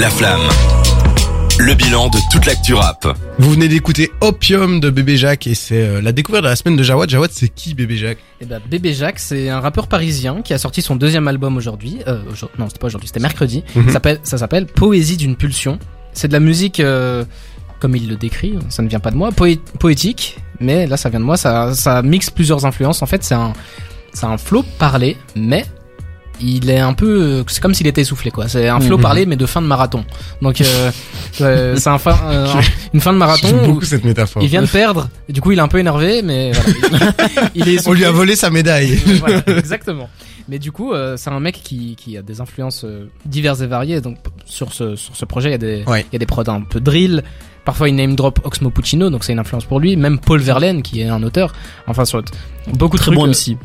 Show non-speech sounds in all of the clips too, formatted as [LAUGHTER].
La flamme. Le bilan de toute l'actu rap. Vous venez d'écouter Opium de Bébé Jacques et c'est euh, la découverte de la semaine de Jawad. Jawad, c'est qui Bébé Jacques? Eh ben, Bébé Jacques, c'est un rappeur parisien qui a sorti son deuxième album aujourd'hui. Euh, aujourd- non, c'était pas aujourd'hui, c'était mercredi. Mhm. Ça s'appelle- Ça s'appelle Poésie d'une pulsion. C'est de la musique, euh, comme il le décrit, ça ne vient pas de moi, poé- poétique, mais là ça vient de moi. Ça, ça mixe plusieurs influences. En fait, c'est un, c'est un flow parlé, mais il est un peu, c'est comme s'il était essoufflé quoi. C'est un flow Mhm. parlé mais de fin de marathon. Donc euh, [LAUGHS] c'est un fin, euh, une fin de marathon. J'aime beaucoup cette métaphore. il vient de perdre, et du coup il est un peu énervé, mais [LAUGHS] voilà, il, il est On lui a volé sa médaille. Euh, voilà, exactement. Mais du coup, euh, c'est un mec qui, qui a des influences diverses et variées. Donc sur ce sur ce projet, il y a des Ouais. il y a des prods un peu drill. Parfois, il name drop Oxmo Puccino, donc c'est une influence pour lui. Même Paul Verlaine, qui est un auteur. Enfin, sur beaucoup de Très trucs, bon MC.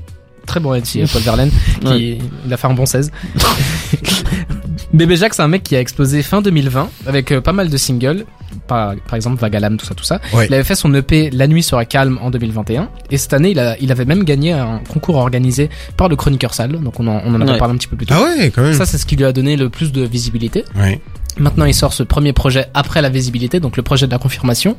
Très bon MC, Paul Verlaine. Qui, Ouais. Il a fait un bon 16. [LAUGHS] Bébé Jacques, c'est un mec qui a explosé fin 2020 avec euh, pas mal de singles. Par, par exemple, Vagalam, tout ça, tout ça. Ouais. Il avait fait son EP La nuit sera calme en 2021. Et cette année, il, a, il avait même gagné un concours organisé par le Chroniqueur Sale. Donc on en, on en avait Ouais. parlé un petit peu plus tôt. Ah ouais, quand même. Ça, c'est ce qui lui a donné le plus de visibilité. Ouais. Maintenant, il sort ce premier projet après la visibilité, donc le projet de la confirmation.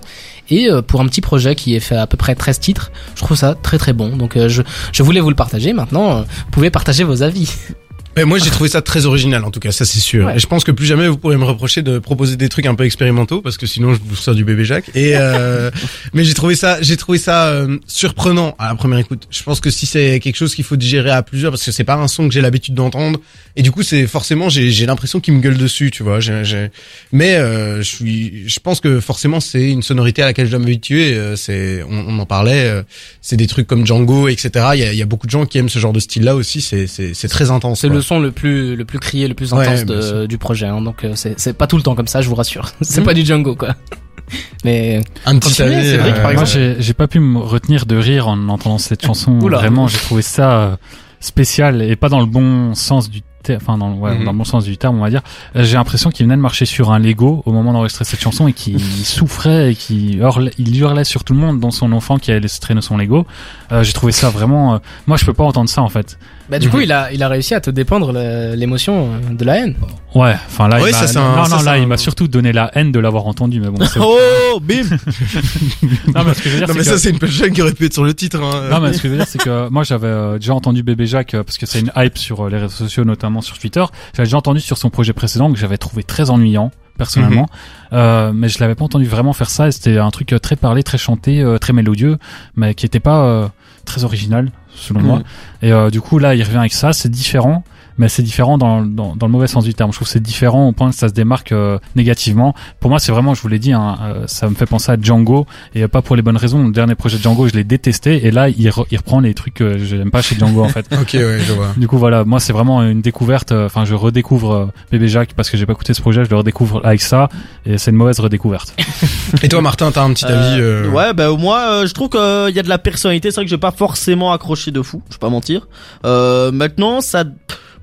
Et euh, pour un petit projet qui est fait à peu près 13 titres, je trouve ça très très bon. Donc euh, je, je voulais vous le partager. Maintenant, euh, vous pouvez partager vos avis. [LAUGHS] Mais moi, j'ai trouvé ça très original, en tout cas, ça c'est sûr. Ouais. Et je pense que plus jamais vous pourrez me reprocher de proposer des trucs un peu expérimentaux, parce que sinon je vous sors du bébé Jacques. Et euh, [LAUGHS] mais j'ai trouvé ça, j'ai trouvé ça euh, surprenant à la première écoute. Je pense que si c'est quelque chose qu'il faut digérer à plusieurs, parce que c'est pas un son que j'ai l'habitude d'entendre, et du coup c'est forcément j'ai j'ai l'impression qu'il me gueule dessus, tu vois. J'ai- j'ai- Mais euh, je suis, je pense que forcément c'est une sonorité à laquelle je dois m'habituer. euh, C'est, on, on en parlait, euh, c'est des trucs comme Django, etc. Il y a, il y a beaucoup de gens qui aiment ce genre de style-là aussi. C'est c'est c'est très intense. C'est le son le plus le plus crié, le plus intense de- du projet. hein. donc euh, c'est c'est pas tout le temps comme ça, je vous rassure. [LAUGHS] c'est pas du Django quoi. [LAUGHS] Mais Un petit avis, c'est vrai que, euh, par Moi, exemple- j'ai j'ai pas pu me retenir de rire en entendant cette chanson. Oula. Vraiment, j'ai trouvé ça euh, spécial et pas dans le bon sens du terme, enfin dans, Mhm. dans le bon sens du terme, on va dire. Euh, J'ai l'impression qu'il venait de marcher sur un Lego au moment d'enregistrer cette chanson et qu'il [LAUGHS] souffrait et qu'il hurlait, il hurlait sur tout le monde, dont son enfant qui allait laissé traîner son Lego. Euh, j'ai trouvé ça vraiment. euh, moi, je peux pas entendre ça en fait. Bah, du coup, Mhm. il a il a réussi à te dépendre l'émotion euh, de la haine. Ouais, enfin là, il ça, m'a- c'est un- non, ça, non, c'est là, un- il m'a surtout donné la haine de l'avoir entendu, mais bon. c'est- [LAUGHS] Oh, bim [LAUGHS] non, mais ce que je veux dire, Non mais c'est ça que- c'est une punchline qui aurait pu être sur le titre. Hein. Non mais ce que je veux dire c'est que moi j'avais euh, déjà entendu Bébé Jacques euh, parce que c'est une hype sur euh, les réseaux sociaux notamment sur Twitter. J'avais déjà entendu sur son projet précédent que j'avais trouvé très ennuyant personnellement, euh, mais je l'avais pas entendu vraiment faire ça. et C'était un truc euh, très parlé, très chanté, euh, très mélodieux, mais qui était pas euh, très original selon moi. Et euh, du coup là il revient avec ça, c'est différent. Mais c'est différent dans, dans, dans le mauvais sens du terme. Je trouve que c'est différent au point que ça se démarque euh, négativement. Pour moi, c'est vraiment, je vous l'ai dit, hein, euh, ça me fait penser à Django et euh, pas pour les bonnes raisons. Le dernier projet de Django, je l'ai détesté et là, il, re- il reprend les trucs que j'aime pas chez Django en fait. [LAUGHS] Ok ouais je vois. Du coup, voilà, moi, c'est vraiment une découverte. euh, Enfin, je redécouvre euh, Bébé Jacques parce que j'ai pas écouté ce projet, je le redécouvre avec ça et c'est une mauvaise redécouverte. [LAUGHS] Et toi Martin t'as un petit avis euh, Ouais, bah moi, euh, je trouve qu'il y a de la personnalité. C'est vrai que j'ai pas forcément accroché de fou. Je vais pas mentir. Euh, maintenant, ça,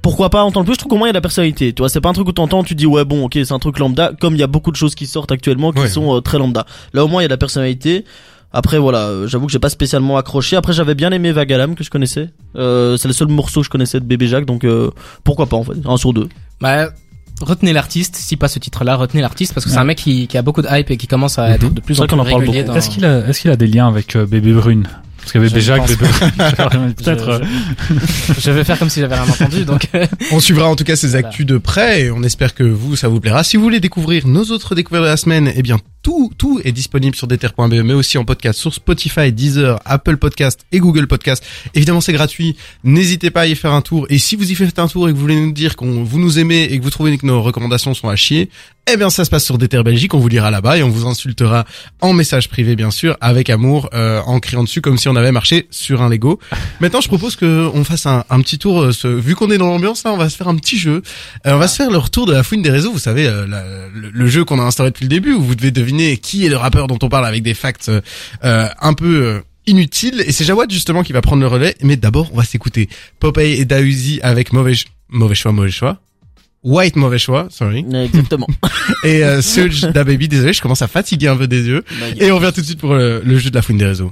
pourquoi pas entendre plus Je trouve qu'au moins il y a de la personnalité. Tu vois, c'est pas un truc où t'entends, tu dis ouais bon, ok, c'est un truc lambda. Comme il y a beaucoup de choses qui sortent actuellement qui Ouais. sont euh, très lambda. Là au moins il y a de la personnalité. Après voilà, euh, j'avoue que j'ai pas spécialement accroché. Après j'avais bien aimé Vagalam que je connaissais. Euh, c'est le seul morceau que je connaissais de Bébé Jacques, donc euh, pourquoi pas en fait, un sur deux. Bah, retenez l'artiste, si pas ce titre-là, retenez l'artiste parce que c'est un mec qui, qui a beaucoup de hype et qui commence à Mhm. être de plus en plus qu'on en parle régulier beaucoup. dans... Est-ce qu'il a, est-ce qu'il a des liens avec euh, Bébé Brune? Parce que Bébé Je Jacques, pense Bébé Brune, peut-être. euh, [LAUGHS] Je vais faire comme si j'avais rien entendu, donc euh, On suivra en tout cas ces Voilà. actus de près et on espère que vous ça vous plaira. Si vous voulez découvrir nos autres découvertes de la semaine, eh bien tout tout est disponible sur deter.be mais aussi en podcast sur Spotify, Deezer, Apple Podcast et Google Podcast. Évidemment c'est gratuit. N'hésitez pas à y faire un tour et si vous y faites un tour et que vous voulez nous dire qu'on vous nous aimez et que vous trouvez que nos recommandations sont à chier, eh bien ça se passe sur Deter Belgique, on vous lira là-bas et on vous insultera en message privé bien sûr avec amour euh, en criant dessus comme si on avait marché sur un Lego. Maintenant, je propose que on fasse un, petit tour. euh, ce- vu qu'on est dans l'ambiance, là, on va se faire un petit jeu. Euh, on va se faire le retour de la fouine des réseaux. Vous savez, euh, le, le jeu qu'on a instauré depuis le début, où vous devez deviner qui est le rappeur dont on parle avec des facts euh, euh, un peu euh, inutiles. Et c'est Jawad justement qui va prendre le relais. Mais d'abord, on va s'écouter Popeye et Dausi avec mauvais mauvais choix, mauvais choix. White mauvais choix, sorry. Exactement. [LAUGHS] Et euh, Surge da Baby, désolé, je commence à fatiguer un peu des yeux. Et on revient tout de suite pour le, le jeu de la fouine des réseaux.